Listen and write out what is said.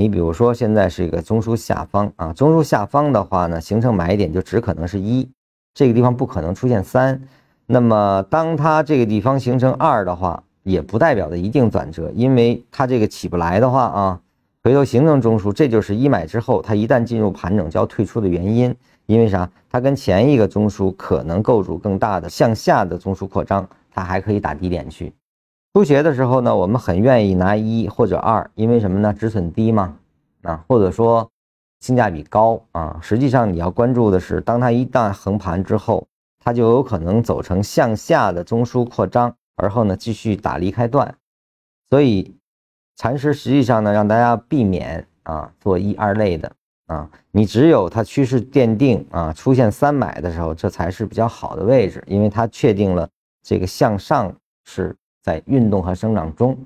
你比如说现在是一个中枢下方啊，中枢下方的话呢，形成买点就只可能是一，这个地方不可能出现三。那么当它这个地方形成二的话，也不代表的一定转折，因为它这个起不来的话啊，回头形成中枢，这就是一买之后它一旦进入盘整就要退出的原因。因为啥？它跟前一个中枢可能构筑更大的向下的中枢扩张，它还可以打低点去。出鞋的时候呢，我们很愿意拿一或者二，因为什么呢？止损低嘛，啊，或者说性价比高啊。实际上你要关注的是，当它一旦横盘之后，它就有可能走成向下的中枢扩张，而后呢继续打离开段。所以禅师实际上呢，让大家避免啊做一二类的。啊，你只有它趋势奠定啊，出现三买的时候，这才是比较好的位置，因为它确定了这个向上是在运动和生长中。